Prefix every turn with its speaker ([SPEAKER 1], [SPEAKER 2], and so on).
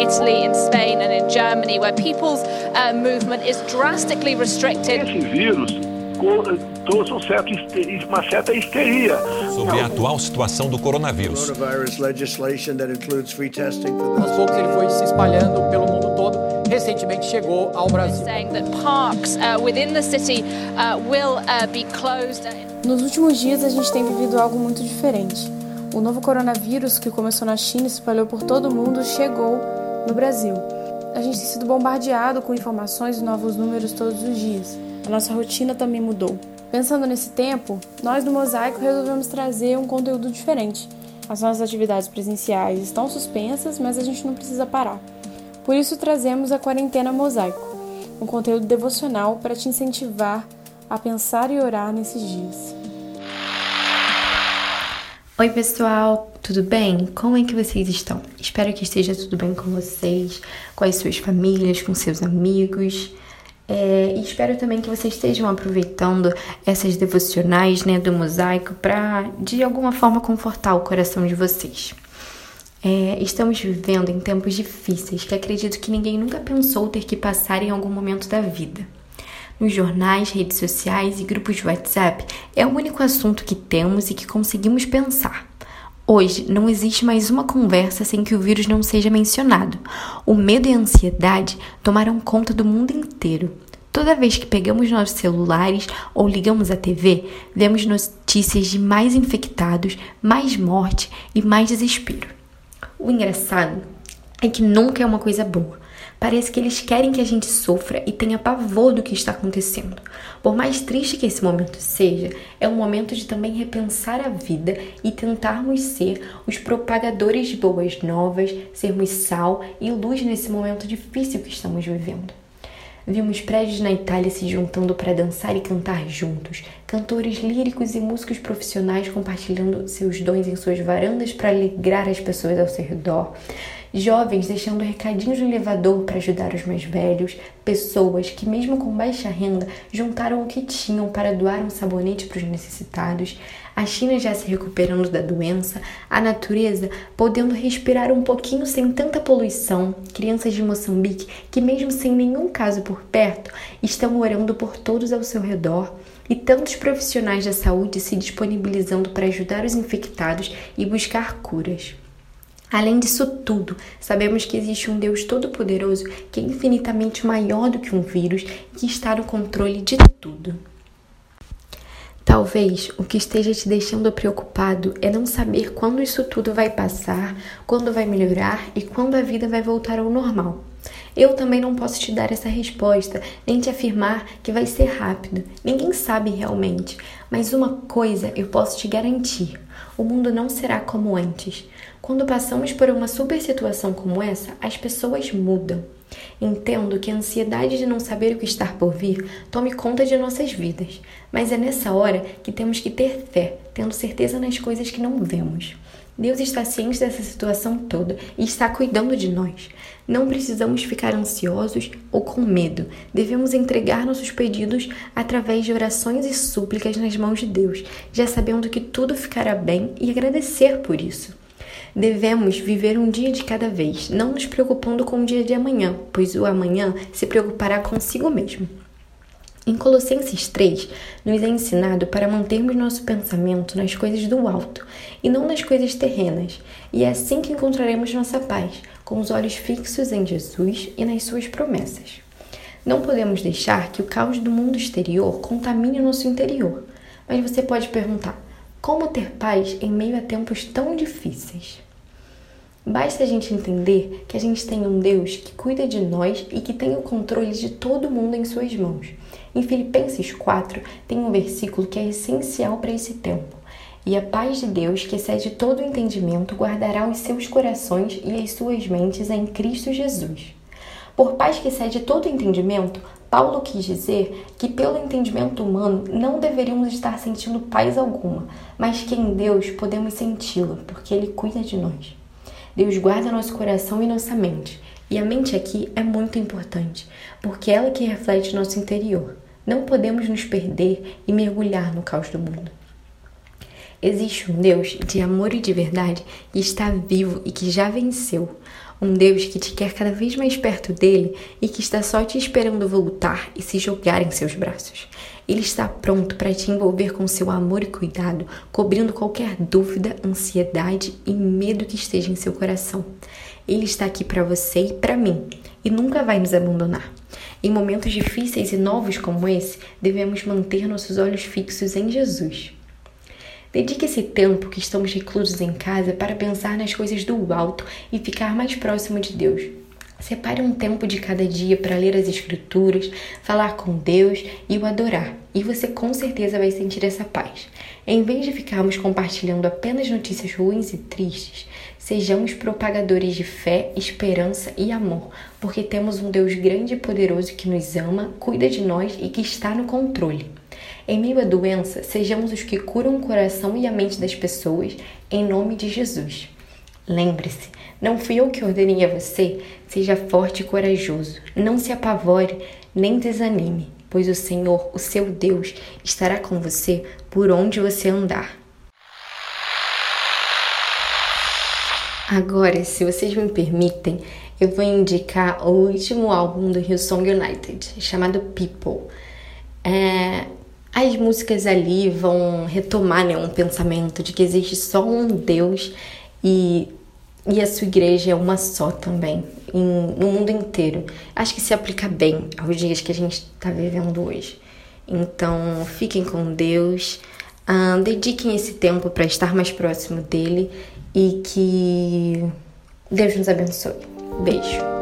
[SPEAKER 1] Italy, in Spain, and in Germany, where people's uh, movement is drastically restricted.
[SPEAKER 2] Esse vírus trouxe um certo, uma certa histeria.
[SPEAKER 3] Sobre a atual situação do coronavírus.
[SPEAKER 4] Aos poucos ele foi se espalhando pelo mundo todo. Recentemente chegou ao Brasil.
[SPEAKER 5] Nos últimos dias a gente tem vivido algo muito diferente. O novo coronavírus que começou na China e se espalhou por todo o mundo chegou no Brasil. A gente tem sido bombardeado com informações e novos números todos os dias. A nossa rotina também mudou. Pensando nesse tempo, nós do Mosaico resolvemos trazer um conteúdo diferente. As nossas atividades presenciais estão suspensas, mas a gente não precisa parar. Por isso trazemos a Quarentena Mosaico, um conteúdo devocional para te incentivar a pensar e orar nesses dias.
[SPEAKER 6] Oi, pessoal, tudo bem? Como é que vocês estão? Espero que esteja tudo bem com vocês, com as suas famílias, com seus amigos. É, e espero também que vocês estejam aproveitando essas devocionais né, do mosaico para, de alguma forma, confortar o coração de vocês. É, estamos vivendo em tempos difíceis que acredito que ninguém nunca pensou ter que passar em algum momento da vida. Nos jornais, redes sociais e grupos de WhatsApp é o único assunto que temos e que conseguimos pensar. Hoje não existe mais uma conversa sem que o vírus não seja mencionado. O medo e a ansiedade tomaram conta do mundo inteiro. Toda vez que pegamos nossos celulares ou ligamos a TV, vemos notícias de mais infectados, mais morte e mais desespero. O engraçado é que nunca é uma coisa boa. Parece que eles querem que a gente sofra e tenha pavor do que está acontecendo. Por mais triste que esse momento seja, é um momento de também repensar a vida e tentarmos ser os propagadores de boas novas, sermos sal e luz nesse momento difícil que estamos vivendo. Vimos prédios na Itália se juntando para dançar e cantar juntos, cantores líricos e músicos profissionais compartilhando seus dons em suas varandas para alegrar as pessoas ao seu redor jovens deixando recadinhos no elevador para ajudar os mais velhos, pessoas que, mesmo com baixa renda, juntaram o que tinham para doar um sabonete para os necessitados, a China já se recuperando da doença, a natureza podendo respirar um pouquinho sem tanta poluição, crianças de Moçambique que, mesmo sem nenhum caso por perto, estão orando por todos ao seu redor e tantos profissionais da saúde se disponibilizando para ajudar os infectados e buscar curas. Além disso tudo, sabemos que existe um Deus todo-poderoso que é infinitamente maior do que um vírus e que está no controle de tudo. Talvez o que esteja te deixando preocupado é não saber quando isso tudo vai passar, quando vai melhorar e quando a vida vai voltar ao normal. Eu também não posso te dar essa resposta, nem te afirmar que vai ser rápido. Ninguém sabe realmente, mas uma coisa eu posso te garantir: o mundo não será como antes. Quando passamos por uma super situação como essa, as pessoas mudam. Entendo que a ansiedade de não saber o que está por vir tome conta de nossas vidas, mas é nessa hora que temos que ter fé, tendo certeza nas coisas que não vemos. Deus está ciente dessa situação toda e está cuidando de nós. Não precisamos ficar ansiosos ou com medo. Devemos entregar nossos pedidos através de orações e súplicas nas mãos de Deus, já sabendo que tudo ficará bem e agradecer por isso. Devemos viver um dia de cada vez, não nos preocupando com o dia de amanhã, pois o amanhã se preocupará consigo mesmo. Em Colossenses 3, nos é ensinado para mantermos nosso pensamento nas coisas do alto e não nas coisas terrenas, e é assim que encontraremos nossa paz, com os olhos fixos em Jesus e nas suas promessas. Não podemos deixar que o caos do mundo exterior contamine o nosso interior. Mas você pode perguntar: como ter paz em meio a tempos tão difíceis? Basta a gente entender que a gente tem um Deus que cuida de nós e que tem o controle de todo mundo em suas mãos. Em Filipenses 4 tem um versículo que é essencial para esse tempo. E a paz de Deus, que excede todo o entendimento, guardará os seus corações e as suas mentes em Cristo Jesus. Por paz que excede todo entendimento, Paulo quis dizer que, pelo entendimento humano, não deveríamos estar sentindo paz alguma, mas que em Deus podemos senti-la, porque Ele cuida de nós. Deus guarda nosso coração e nossa mente, e a mente aqui é muito importante, porque é ela que reflete nosso interior. Não podemos nos perder e mergulhar no caos do mundo. Existe um Deus de amor e de verdade que está vivo e que já venceu. Um Deus que te quer cada vez mais perto dele e que está só te esperando voltar e se jogar em seus braços. Ele está pronto para te envolver com seu amor e cuidado, cobrindo qualquer dúvida, ansiedade e medo que esteja em seu coração. Ele está aqui para você e para mim e nunca vai nos abandonar. Em momentos difíceis e novos como esse, devemos manter nossos olhos fixos em Jesus. Dedique esse tempo que estamos reclusos em casa para pensar nas coisas do alto e ficar mais próximo de Deus. Separe um tempo de cada dia para ler as Escrituras, falar com Deus e o adorar, e você com certeza vai sentir essa paz. Em vez de ficarmos compartilhando apenas notícias ruins e tristes, sejamos propagadores de fé, esperança e amor, porque temos um Deus grande e poderoso que nos ama, cuida de nós e que está no controle. Em meio à doença, sejamos os que curam o coração e a mente das pessoas, em nome de Jesus. Lembre-se, não fui eu que ordenei a você, seja forte e corajoso, não se apavore nem desanime, pois o Senhor, o seu Deus, estará com você por onde você andar. Agora, se vocês me permitem, eu vou indicar o último álbum do Hillsong United, chamado People. É, as músicas ali vão retomar né, um pensamento de que existe só um Deus e, e a sua igreja é uma só também, em, no mundo inteiro. Acho que se aplica bem aos dias que a gente está vivendo hoje. Então, fiquem com Deus, uh, dediquem esse tempo para estar mais próximo dele e que Deus nos abençoe. Beijo.